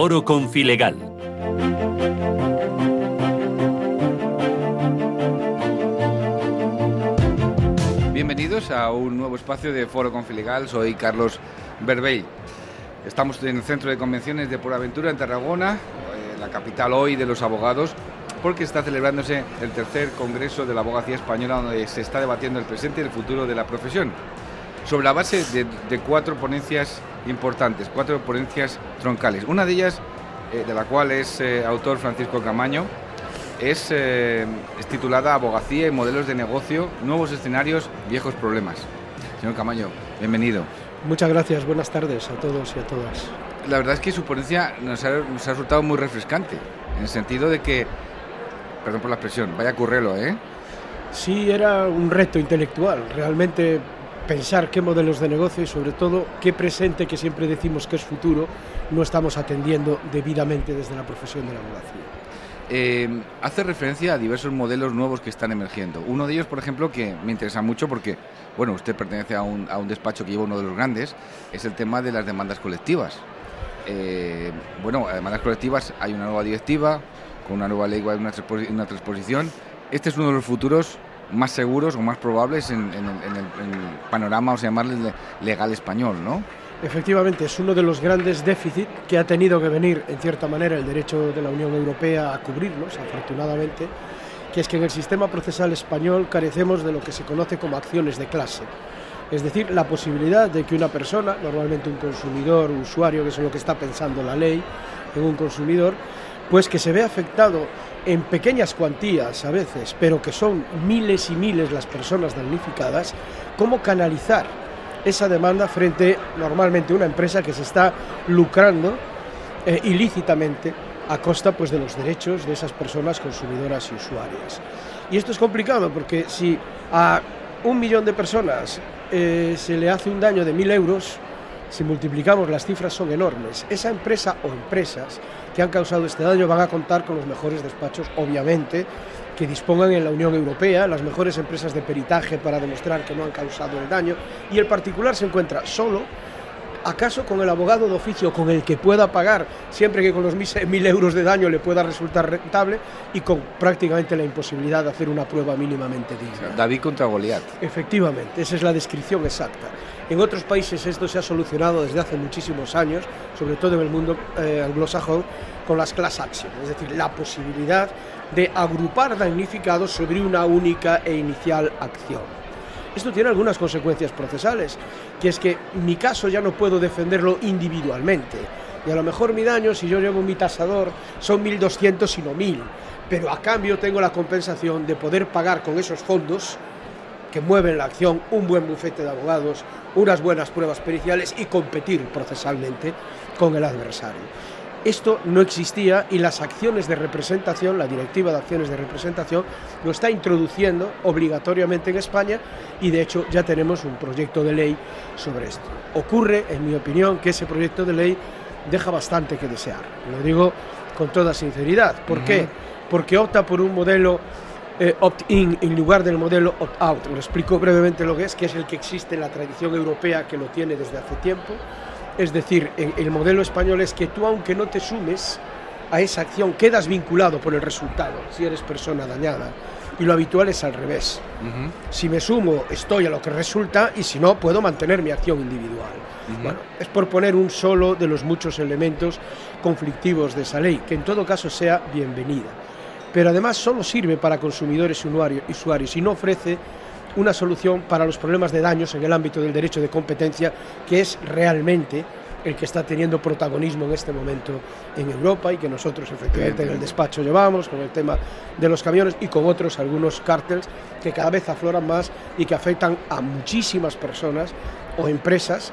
Foro Confilegal. Bienvenidos a un nuevo espacio de Foro Confilegal. Soy Carlos Berbey. Estamos en el Centro de Convenciones de Por Aventura en Tarragona, eh, la capital hoy de los abogados, porque está celebrándose el tercer Congreso de la Abogacía Española, donde se está debatiendo el presente y el futuro de la profesión, sobre la base de, cuatro ponencias importantes, cuatro ponencias troncales. Una de ellas, eh, de la cual es eh, autor Francisco Camaño, es, es titulada Abogacía y modelos de negocio, nuevos escenarios, viejos problemas. Señor Camaño, bienvenido. Muchas gracias, buenas tardes a todos y a todas. La verdad es que su ponencia nos ha, resultado muy refrescante, en el sentido de que, perdón por la expresión, vaya currelo, ¿eh? Sí, era un reto intelectual, realmente pensar qué modelos de negocio y sobre todo qué presente que siempre decimos que es futuro no estamos atendiendo debidamente desde la profesión de la abogacía. Eh, hace referencia a diversos modelos nuevos que están emergiendo. Uno de ellos, por ejemplo, que me interesa mucho porque, bueno, usted pertenece a un, a un despacho que lleva uno de los grandes, es el tema de las demandas colectivas. Eh, bueno, demandas colectivas hay una nueva directiva, con una nueva ley, una, una transposición. Este es uno de los futuros más seguros o más probables en, el, panorama, o sea, llamarle legal español, ¿no? Efectivamente, es uno de los grandes déficits que ha tenido que venir, en cierta manera, el derecho de la Unión Europea a cubrirlos, afortunadamente, que es que en el sistema procesal español carecemos de lo que se conoce como acciones de clase. Es decir, la posibilidad de que una persona, normalmente un consumidor, un usuario, que es lo que está pensando la ley en un consumidor, pues que se ve afectado en pequeñas cuantías a veces, pero que son miles y miles las personas damnificadas, cómo canalizar esa demanda frente normalmente a una empresa que se está lucrando eh, ilícitamente a costa pues, de los derechos de esas personas consumidoras y usuarias. Y esto es complicado porque si a un millón de personas eh, se le hace un daño de mil euros, si multiplicamos las cifras son enormes. Esa empresa o empresas que han causado este daño van a contar con los mejores despachos, obviamente, que dispongan en la Unión Europea, las mejores empresas de peritaje para demostrar que no han causado el daño, y el particular se encuentra solo, acaso con el abogado de oficio con el que pueda pagar, siempre que con los mil euros de daño le pueda resultar rentable, y con prácticamente la imposibilidad de hacer una prueba mínimamente digna. David contra Goliat. Efectivamente, esa es la descripción exacta. En otros países esto se ha solucionado desde hace muchísimos años, sobre todo en el mundo eh, anglosajón, con las class actions, es decir, la posibilidad de agrupar damnificados sobre una única e inicial acción. Esto tiene algunas consecuencias procesales, que es que mi caso ya no puedo defenderlo individualmente. Y a lo mejor mi daño, si yo llevo mi tasador, son 1.200 y no 1.000. Pero a cambio tengo la compensación de poder pagar con esos fondos que mueven la acción un buen bufete de abogados, unas buenas pruebas periciales y competir procesalmente con el adversario. Esto no existía y las acciones de representación, la Directiva de Acciones de Representación, lo está introduciendo obligatoriamente en España y de hecho ya tenemos un proyecto de ley sobre esto. Ocurre, en mi opinión, que ese proyecto de ley deja bastante que desear. Lo digo con toda sinceridad. ¿Por qué? Porque opta por un modelo eh, opt-in en lugar del modelo opt-out. Lo explico brevemente lo que es, que es el que existe en la tradición europea que lo tiene desde hace tiempo es decir, el modelo español es que tú, aunque no te sumes a esa acción, quedas vinculado por el resultado, si eres persona dañada. Y lo habitual es al revés. Si me sumo, estoy a lo que resulta y si no, puedo mantener mi acción individual. Bueno, es por poner un solo de los muchos elementos conflictivos de esa ley, que en todo caso sea bienvenida. Pero además solo sirve para consumidores y usuarios y no ofrece una solución para los problemas de daños en el ámbito del derecho de competencia, que es realmente el que está teniendo protagonismo en este momento en Europa y que nosotros efectivamente en el despacho llevamos con el tema de los camiones y con otros algunos cárteles que cada vez afloran más y que afectan a muchísimas personas o empresas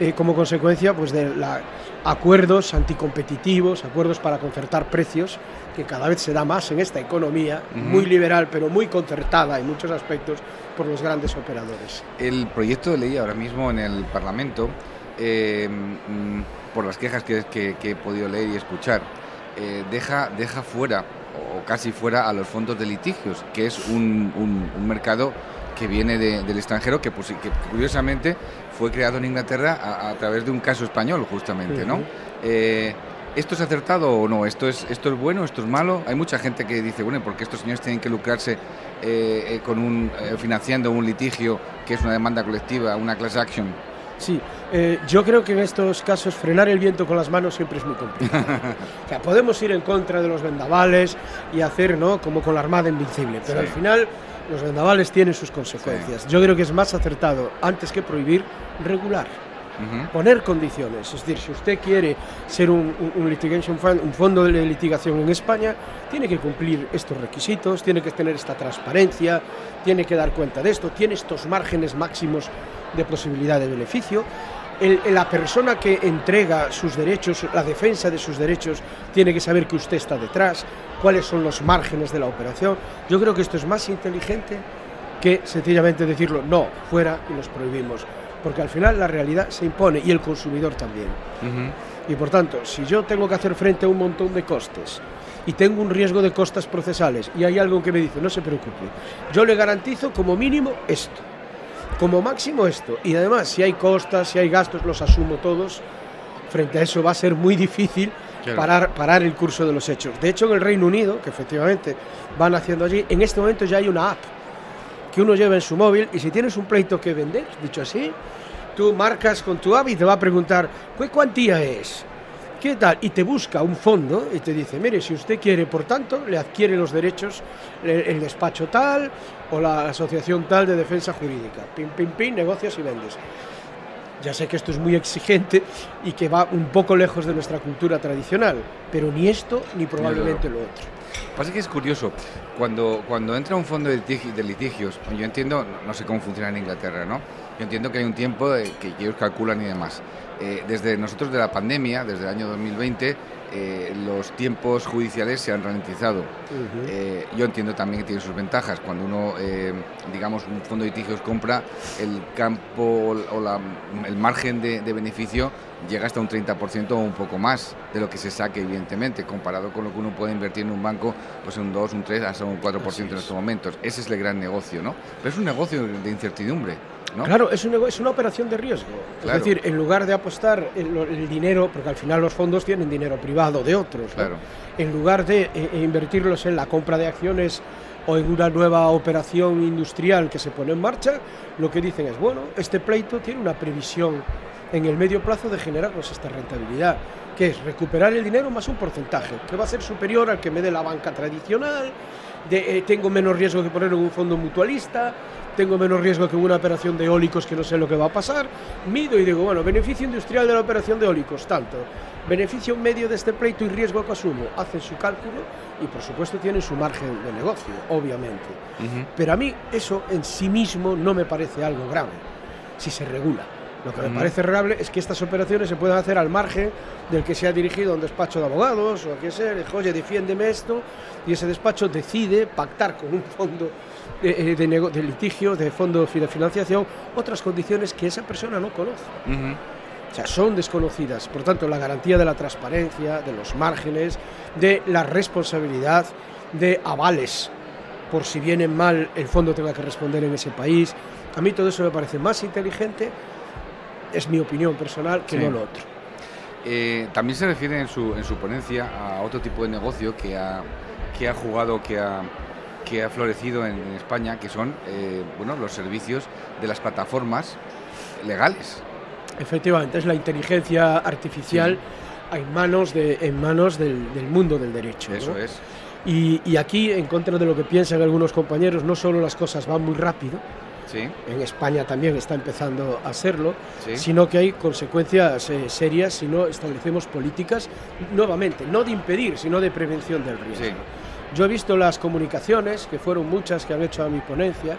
eh, como consecuencia pues, de la, acuerdos anticompetitivos, acuerdos para concertar precios, que cada vez se da más en esta economía, muy liberal pero muy concertada en muchos aspectos por los grandes operadores. El proyecto de ley ahora mismo en el Parlamento, eh, mm, por las quejas que, he podido leer y escuchar, eh, deja, deja fuera o casi fuera a los fondos de litigios, que es un, un mercado que viene del extranjero, que, pues, que, curiosamente fue creado en Inglaterra a, través de un caso español, justamente, ¿no? Eh, ¿Esto es acertado o no? ¿Esto es, ¿Esto es bueno? ¿Esto es malo? Hay mucha gente que dice, bueno, porque estos señores tienen que lucrarse eh, eh, con un, financiando un litigio que es una demanda colectiva, una class action? Sí, yo creo que en estos casos frenar el viento con las manos siempre es muy complicado. o sea, podemos ir en contra de los vendavales y hacer, ¿no? Como con la Armada Invencible, pero al final los vendavales tienen sus consecuencias. Yo creo que es más acertado, antes que prohibir, regular poner condiciones. Es decir, si usted quiere ser un, litigation fund, un fondo de litigación en España, tiene que cumplir estos requisitos, tiene que tener esta transparencia, tiene que dar cuenta de esto, tiene estos márgenes máximos de posibilidad de beneficio. la persona que entrega sus derechos, la defensa de sus derechos, tiene que saber que usted está detrás, cuáles son los márgenes de la operación. Yo creo que esto es más inteligente que sencillamente decirlo, no, fuera y los prohibimos porque al final la realidad se impone y el consumidor también. Y por tanto, si yo tengo que hacer frente a un montón de costes y tengo un riesgo de costas procesales y hay algo que me dice, no se preocupe, yo le garantizo como mínimo esto, como máximo esto, y además si hay costas, si hay gastos, los asumo todos, frente a eso va a ser muy difícil parar, parar el curso de los hechos. De hecho, en el Reino Unido, que efectivamente van haciendo allí, en este momento ya hay una app que uno lleva en su móvil y si tienes un pleito que vender, dicho así, tú marcas con tu app y te va a preguntar, ¿qué cuantía es? ¿Qué tal? Y te busca un fondo y te dice, mire, si usted quiere, por tanto, le adquiere los derechos el, despacho tal o la asociación tal de defensa jurídica. Pim, pim, pim, negocias y vendes. Ya sé que esto es muy exigente y que va un poco lejos de nuestra cultura tradicional, pero ni esto ni probablemente lo otro. Pasa que es curioso, cuando, cuando entra un fondo de, litigios, yo entiendo, no sé cómo funciona en Inglaterra, ¿no? Yo entiendo que hay un tiempo que ellos calculan y demás. Eh, desde nosotros de la pandemia, desde el año 2020, eh, los tiempos judiciales se han ralentizado. Eh, yo entiendo también que tiene sus ventajas. Cuando uno, digamos, un fondo de litigios compra, el campo o el margen de, beneficio llega hasta un 30% o un poco más de lo que se saque, evidentemente, comparado con lo que uno puede invertir en un banco, pues un 2, un 3, hasta un 4% en estos momentos. Ese es el gran negocio, ¿no? Pero es un negocio de incertidumbre. Claro, es, es, una operación de riesgo. Es decir, en lugar de apostar el, dinero, porque al final los fondos tienen dinero privado de otros, en lugar de eh, eh, invertirlos en la compra de acciones o en una nueva operación industrial que se pone en marcha, lo que dicen es, bueno, este pleito tiene una previsión en el medio plazo de generarnos esta rentabilidad, que es recuperar el dinero más un porcentaje, que va a ser superior al que me dé la banca tradicional, de, eh, tengo menos riesgo que poner en un fondo mutualista, tengo menos riesgo que una operación de eólicos que no sé lo que va a pasar, mido y digo, bueno, beneficio industrial de la operación de eólicos, tanto, beneficio medio de este pleito y riesgo que asumo, hacen su cálculo y por supuesto tienen su margen de negocio, obviamente. Pero a mí eso en sí mismo no me parece algo grave, si se regula. Lo que me parece raro es que estas operaciones se puedan hacer al margen del que se ha dirigido a un despacho de abogados o a quien sea, le dice, oye, defiéndeme esto, y ese despacho decide pactar con un fondo de, de, litigio, de fondo de financiación, otras condiciones que esa persona no conoce. O sea, son desconocidas. Por tanto, la garantía de la transparencia, de los márgenes, de la responsabilidad, de avales, por si viene mal el fondo tenga que responder en ese país. A mí todo eso me parece más inteligente es mi opinión personal, que no lo otro. Eh, también se refiere en su, en su ponencia a otro tipo de negocio que ha, que ha jugado, que ha, que ha florecido en, España, que son eh, bueno, los servicios de las plataformas legales. Efectivamente, es la inteligencia artificial en manos, de, en manos del, mundo del derecho. Eso es. Y, y, aquí, en contra de lo que piensan algunos compañeros, no solo las cosas van muy rápido, en España también está empezando a hacerlo, sino que hay consecuencias eh, serias si no establecemos políticas, nuevamente, no de impedir, sino de prevención del riesgo. Yo he visto las comunicaciones, que fueron muchas que han hecho a mi ponencia,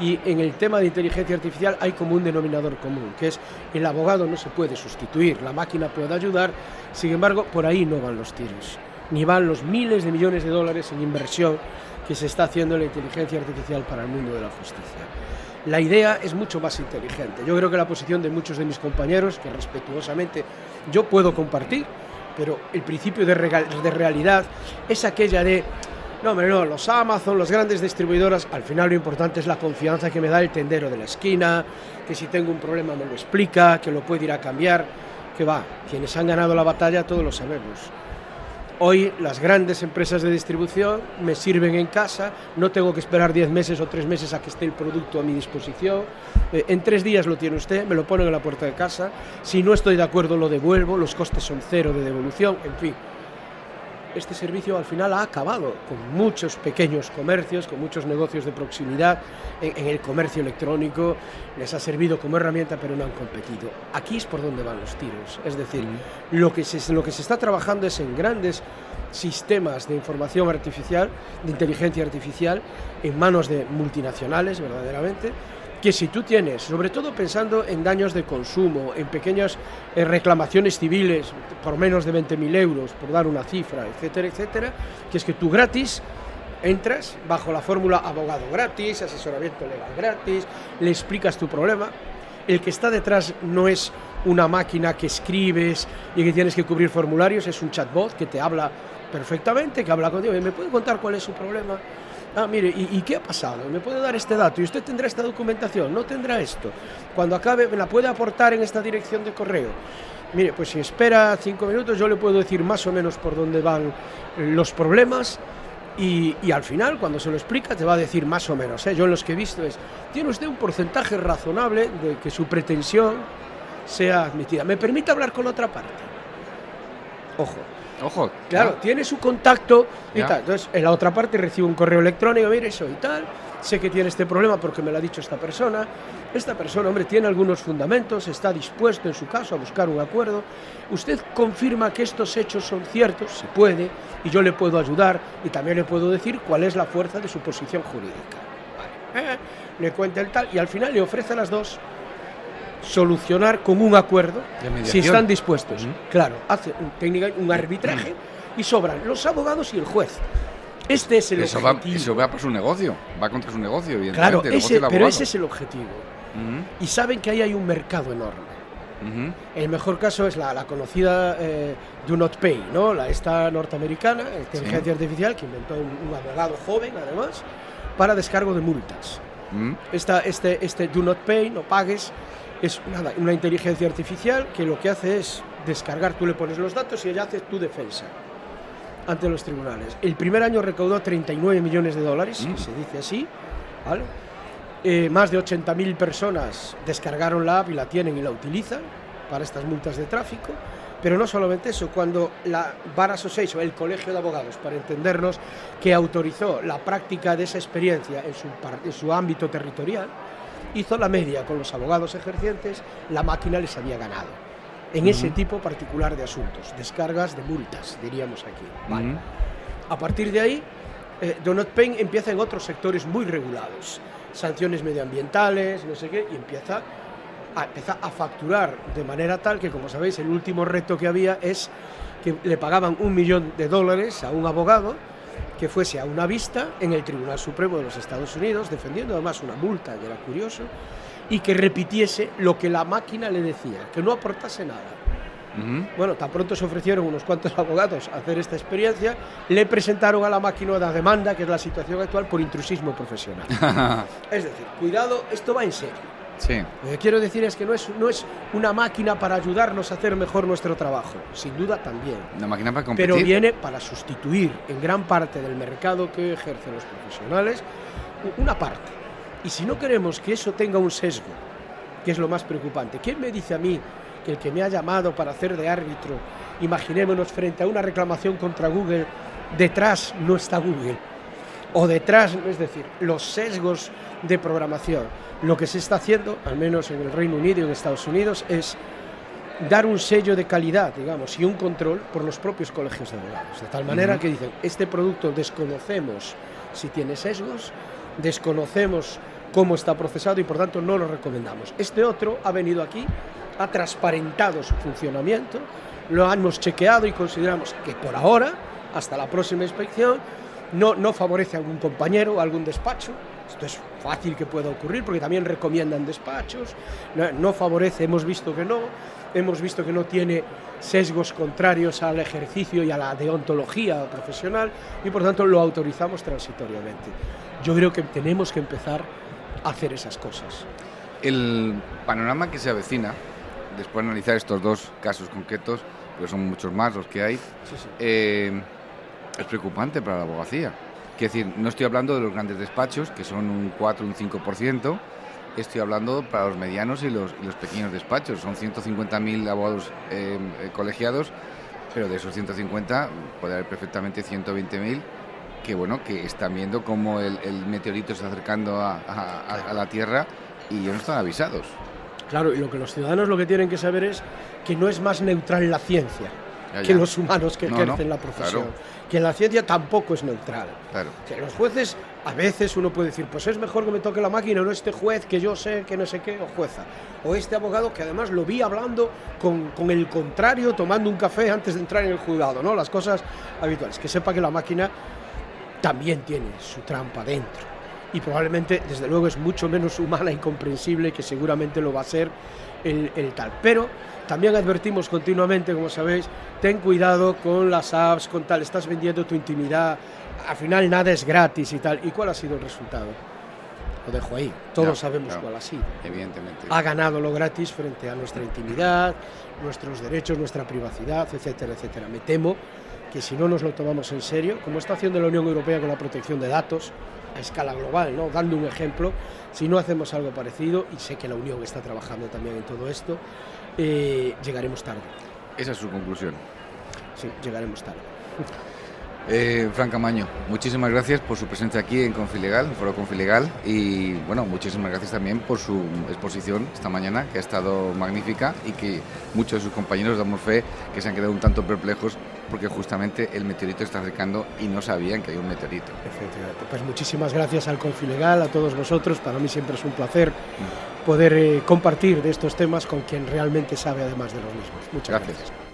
y en el tema de inteligencia artificial hay como un denominador común, que es el abogado no se puede sustituir, la máquina puede ayudar, sin embargo, por ahí no van los tiros, ni van los miles de millones de dólares en inversión que se está haciendo en la inteligencia artificial para el mundo de la justicia la idea es mucho más inteligente. Yo creo que la posición de muchos de mis compañeros, que respetuosamente yo puedo compartir, pero el principio de, realidad es aquella de, no, hombre, no, los Amazon, los grandes distribuidoras, al final lo importante es la confianza que me da el tendero de la esquina, que si tengo un problema me lo explica, que lo puede ir a cambiar, que va, quienes han ganado la batalla todos lo sabemos Hoy las grandes empresas de distribución me sirven en casa, no tengo que esperar 10 meses o 3 meses a que esté el producto a mi disposición. Eh, en tres días lo tiene usted, me lo ponen en la puerta de casa. Si no estoy de acuerdo lo devuelvo, los costes son cero de devolución, en fin este servicio al final ha acabado con muchos pequeños comercios, con muchos negocios de proximidad en, el comercio electrónico, les ha servido como herramienta pero no han competido. Aquí es por donde van los tiros, es decir, lo, que se, lo que se está trabajando es en grandes sistemas de información artificial, de inteligencia artificial, en manos de multinacionales verdaderamente, que si tú tienes, sobre todo pensando en daños de consumo, en pequeñas eh, reclamaciones civiles por menos de 20.000 euros, por dar una cifra, etcétera, etcétera, que es que tú gratis entras bajo la fórmula abogado gratis, asesoramiento legal gratis, le explicas tu problema. El que está detrás no es una máquina que escribes y que tienes que cubrir formularios, es un chatbot que te habla perfectamente, que habla contigo me puede contar cuál es su problema ah, mire, ¿y, qué ha pasado? ¿Me puede dar este dato? ¿Y usted tendrá esta documentación? ¿No tendrá esto? Cuando acabe, ¿me la puede aportar en esta dirección de correo? Mire, pues si espera cinco minutos yo le puedo decir más o menos por dónde van los problemas y, al final, cuando se lo explica, te va a decir más o menos. ¿eh? Yo en los que he visto es, tiene usted un porcentaje razonable de que su pretensión sea admitida. ¿Me permite hablar con otra parte? Ojo, Ojo. Claro, tiene su contacto y tal. Entonces, en la otra parte recibe un correo electrónico, mire eso y tal. Sé que tiene este problema porque me lo ha dicho esta persona. Esta persona, hombre, tiene algunos fundamentos, está dispuesto en su caso a buscar un acuerdo. Usted confirma que estos hechos son ciertos, se puede, y yo le puedo ayudar y también le puedo decir cuál es la fuerza de su posición jurídica. Vale. Eh, le cuenta el tal y al final le ofrece las dos solucionar con un acuerdo si están dispuestos. Claro, hace un, técnica, un arbitraje y sobran los abogados y el juez. Este es el eso objetivo. Va, eso va por su negocio, va contra su negocio, Claro, pero ese es el objetivo. Y saben que ahí hay un mercado enorme. El mejor caso es la, conocida eh, Do Not Pay, ¿no? la esta norteamericana, inteligencia artificial, que inventó un, abogado joven, además, para descargo de multas. Esta, este, este Do Not Pay, no pagues, es una inteligencia artificial que lo que hace es descargar, tú le pones los datos y ella hace tu defensa ante los tribunales. El primer año recaudó 39 millones de dólares, mm. se dice así, ¿vale? Eh, más de 80.000 personas descargaron la app y la tienen y la utilizan para estas multas de tráfico. Pero no solamente eso, cuando la Bar Association, el Colegio de Abogados, para entendernos, que autorizó la práctica de esa experiencia en su, en su ámbito territorial, hizo la media con los abogados ejercientes, la máquina les había ganado. En ese tipo particular de asuntos, descargas de multas, diríamos aquí. A partir de ahí, eh, Donut Payne empieza en otros sectores muy regulados, sanciones medioambientales, no sé qué, y empieza a, empieza a facturar de manera tal que, como sabéis, el último reto que había es que le pagaban un millón de dólares a un abogado que fuese a una vista en el Tribunal Supremo de los Estados Unidos, defendiendo además una multa, que era curioso, y que repitiese lo que la máquina le decía, que no aportase nada. Bueno, tan pronto se ofrecieron unos cuantos abogados a hacer esta experiencia, le presentaron a la máquina una demanda, que es la situación actual, por intrusismo profesional. es decir, cuidado, esto va en serio. Lo que quiero decir es que no es, no es una máquina para ayudarnos a hacer mejor nuestro trabajo, sin duda también. Una máquina para competir. Pero viene para sustituir en gran parte del mercado que ejercen los profesionales una parte. Y si no queremos que eso tenga un sesgo, que es lo más preocupante, ¿quién me dice a mí que el que me ha llamado para hacer de árbitro, imaginémonos frente a una reclamación contra Google, detrás no está Google? O detrás, es decir, los sesgos de programación lo que se está haciendo, al menos en el Reino Unido y en Estados Unidos, es dar un sello de calidad, digamos, y un control por los propios colegios de abogados. De tal manera que dicen, este producto desconocemos si tiene sesgos, desconocemos cómo está procesado y por tanto no lo recomendamos. Este otro ha venido aquí, ha transparentado su funcionamiento, lo hemos chequeado y consideramos que por ahora, hasta la próxima inspección, no, no favorece a algún compañero o algún despacho, esto es fácil que pueda ocurrir porque también recomiendan despachos, no, favorece, hemos visto que no, hemos visto que no tiene sesgos contrarios al ejercicio y a la deontología profesional y por tanto lo autorizamos transitoriamente. Yo creo que tenemos que empezar a hacer esas cosas. El panorama que se avecina, después de analizar estos dos casos concretos, porque son muchos más los que hay, eh, es preocupante para la abogacía. Quiero decir, no estoy hablando de los grandes despachos, que son un 4, un 5%, estoy hablando para los medianos y los, pequeños despachos. Son 150.000 abogados eh, eh, colegiados, pero de esos 150 puede haber perfectamente 120.000 que bueno que están viendo cómo el, meteorito está acercando a, la Tierra y ya no están avisados. Claro, y lo que los ciudadanos lo que tienen que saber es que no es más neutral la ciencia que los humanos que ejercen la profesión. Que la ciencia tampoco es neutral. Claro. Que los jueces, a veces uno puede decir, pues es mejor que me toque la máquina, no este juez que yo sé que no sé qué, o jueza. O este abogado que además lo vi hablando con, con el contrario, tomando un café antes de entrar en el juzgado, ¿no? Las cosas habituales. Que sepa que la máquina también tiene su trampa dentro. Y probablemente, desde luego, es mucho menos humana y comprensible que seguramente lo va a ser el, tal. Pero también advertimos continuamente, como sabéis, ten cuidado con las apps, con tal, estás vendiendo tu intimidad, al final nada es gratis y tal. ¿Y cuál ha sido el resultado? Lo dejo ahí, todos sabemos cuál ha sido. Evidentemente. Ha ganado lo gratis frente a nuestra intimidad, nuestros derechos, nuestra privacidad, etcétera, etcétera. Me temo que si no nos lo tomamos en serio, como está haciendo la Unión Europea con la protección de datos a escala global, ¿no? dando un ejemplo, si no hacemos algo parecido, y sé que la Unión está trabajando también en todo esto, eh, llegaremos tarde. Esa es su conclusión. Sí, llegaremos tarde. Eh, Fran Camaño, muchísimas gracias por su presencia aquí en Confilegal, en Foro Confilegal, y bueno, muchísimas gracias también por su exposición esta mañana, que ha estado magnífica y que muchos de sus compañeros damos fe que se han quedado un tanto perplejos porque justamente el meteorito está acercando y no sabían que hay un meteorito. Efectivamente. Pues muchísimas gracias al Confilegal, a todos vosotros. Para mí siempre es un placer poder eh, compartir de estos temas con quien realmente sabe además de los mismos. Muchas gracias.